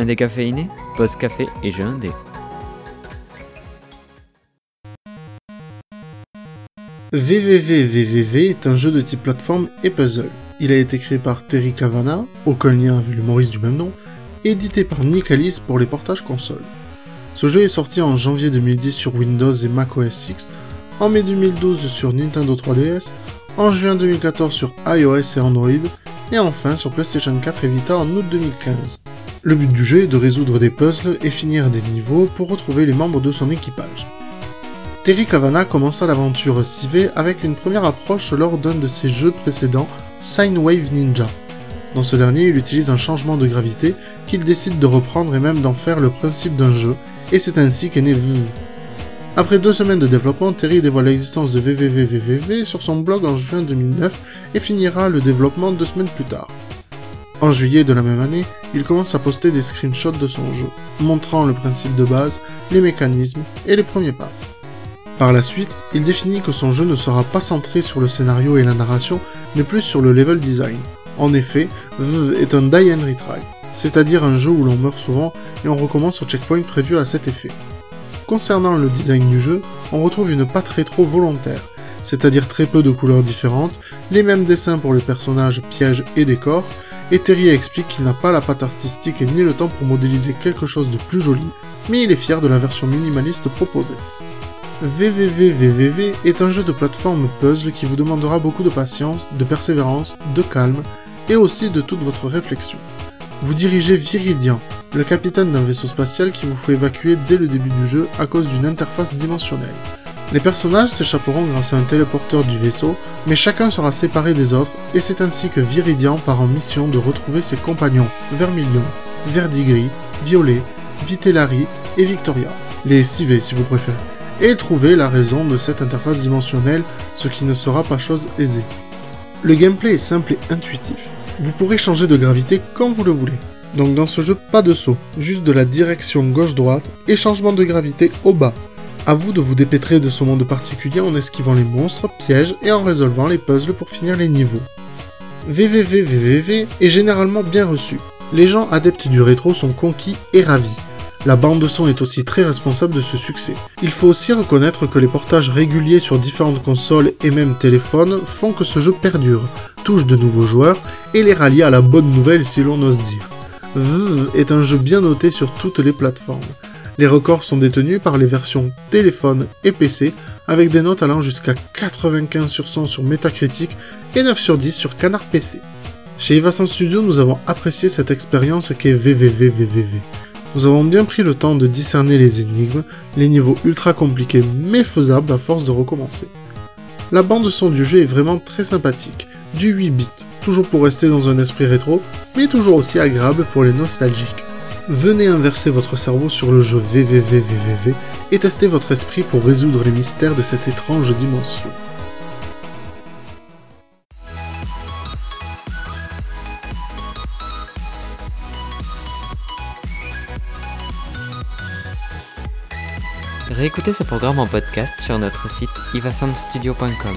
Un décaféiné, pause café et jeu indé. VVVVVV est un jeu de type plateforme et puzzle. Il a été créé par Terry Cavana, aucun lien avec l'humoriste du même nom, et édité par Nicalis pour les portages console. Ce jeu est sorti en janvier 2010 sur Windows et Mac OS X, en mai 2012 sur Nintendo 3DS, en juin 2014 sur iOS et Android, et enfin sur PlayStation 4 et Vita en août 2015. Le but du jeu est de résoudre des puzzles et finir des niveaux pour retrouver les membres de son équipage. Terry Cavana commença l'aventure CV avec une première approche lors d'un de ses jeux précédents, Sine Wave Ninja. Dans ce dernier, il utilise un changement de gravité qu'il décide de reprendre et même d'en faire le principe d'un jeu, et c'est ainsi qu'est né VV. Après deux semaines de développement, Terry dévoile l'existence de VVVVVV sur son blog en juin 2009 et finira le développement deux semaines plus tard. En juillet de la même année, il commence à poster des screenshots de son jeu, montrant le principe de base, les mécanismes et les premiers pas. Par la suite, il définit que son jeu ne sera pas centré sur le scénario et la narration, mais plus sur le level design. En effet, VV est un die and retry, c'est-à-dire un jeu où l'on meurt souvent et on recommence au checkpoint prévu à cet effet. Concernant le design du jeu, on retrouve une patte rétro volontaire, c'est-à-dire très peu de couleurs différentes, les mêmes dessins pour les personnages, pièges et décors, et explique qu'il n'a pas la patte artistique et ni le temps pour modéliser quelque chose de plus joli, mais il est fier de la version minimaliste proposée. VVVVVV est un jeu de plateforme puzzle qui vous demandera beaucoup de patience, de persévérance, de calme et aussi de toute votre réflexion. Vous dirigez Viridian, le capitaine d'un vaisseau spatial qui vous faut évacuer dès le début du jeu à cause d'une interface dimensionnelle. Les personnages s'échapperont grâce à un téléporteur du vaisseau, mais chacun sera séparé des autres, et c'est ainsi que Viridian part en mission de retrouver ses compagnons Vermilion, Verdigris, Violet, Vitellari et Victoria, les CV si vous préférez et trouver la raison de cette interface dimensionnelle, ce qui ne sera pas chose aisée. Le gameplay est simple et intuitif. Vous pourrez changer de gravité quand vous le voulez. Donc dans ce jeu, pas de saut, juste de la direction gauche-droite et changement de gravité au bas. A vous de vous dépêtrer de ce monde particulier en esquivant les monstres, pièges et en résolvant les puzzles pour finir les niveaux. VVVVVV est généralement bien reçu. Les gens adeptes du rétro sont conquis et ravis. La bande de son est aussi très responsable de ce succès. Il faut aussi reconnaître que les portages réguliers sur différentes consoles et même téléphones font que ce jeu perdure, touche de nouveaux joueurs et les rallie à la bonne nouvelle si l'on ose dire. VV est un jeu bien noté sur toutes les plateformes. Les records sont détenus par les versions téléphone et PC avec des notes allant jusqu'à 95 sur 100 sur Metacritic et 9 sur 10 sur Canard PC. Chez Ivasan Studio, nous avons apprécié cette expérience qu'est VVVVVV. Nous avons bien pris le temps de discerner les énigmes, les niveaux ultra compliqués mais faisables à force de recommencer. La bande son du jeu est vraiment très sympathique, du 8 bits, toujours pour rester dans un esprit rétro, mais toujours aussi agréable pour les nostalgiques. Venez inverser votre cerveau sur le jeu VVVVVV et tester votre esprit pour résoudre les mystères de cette étrange dimension. Réécoutez ce programme en podcast sur notre site ivasoundstudio.com.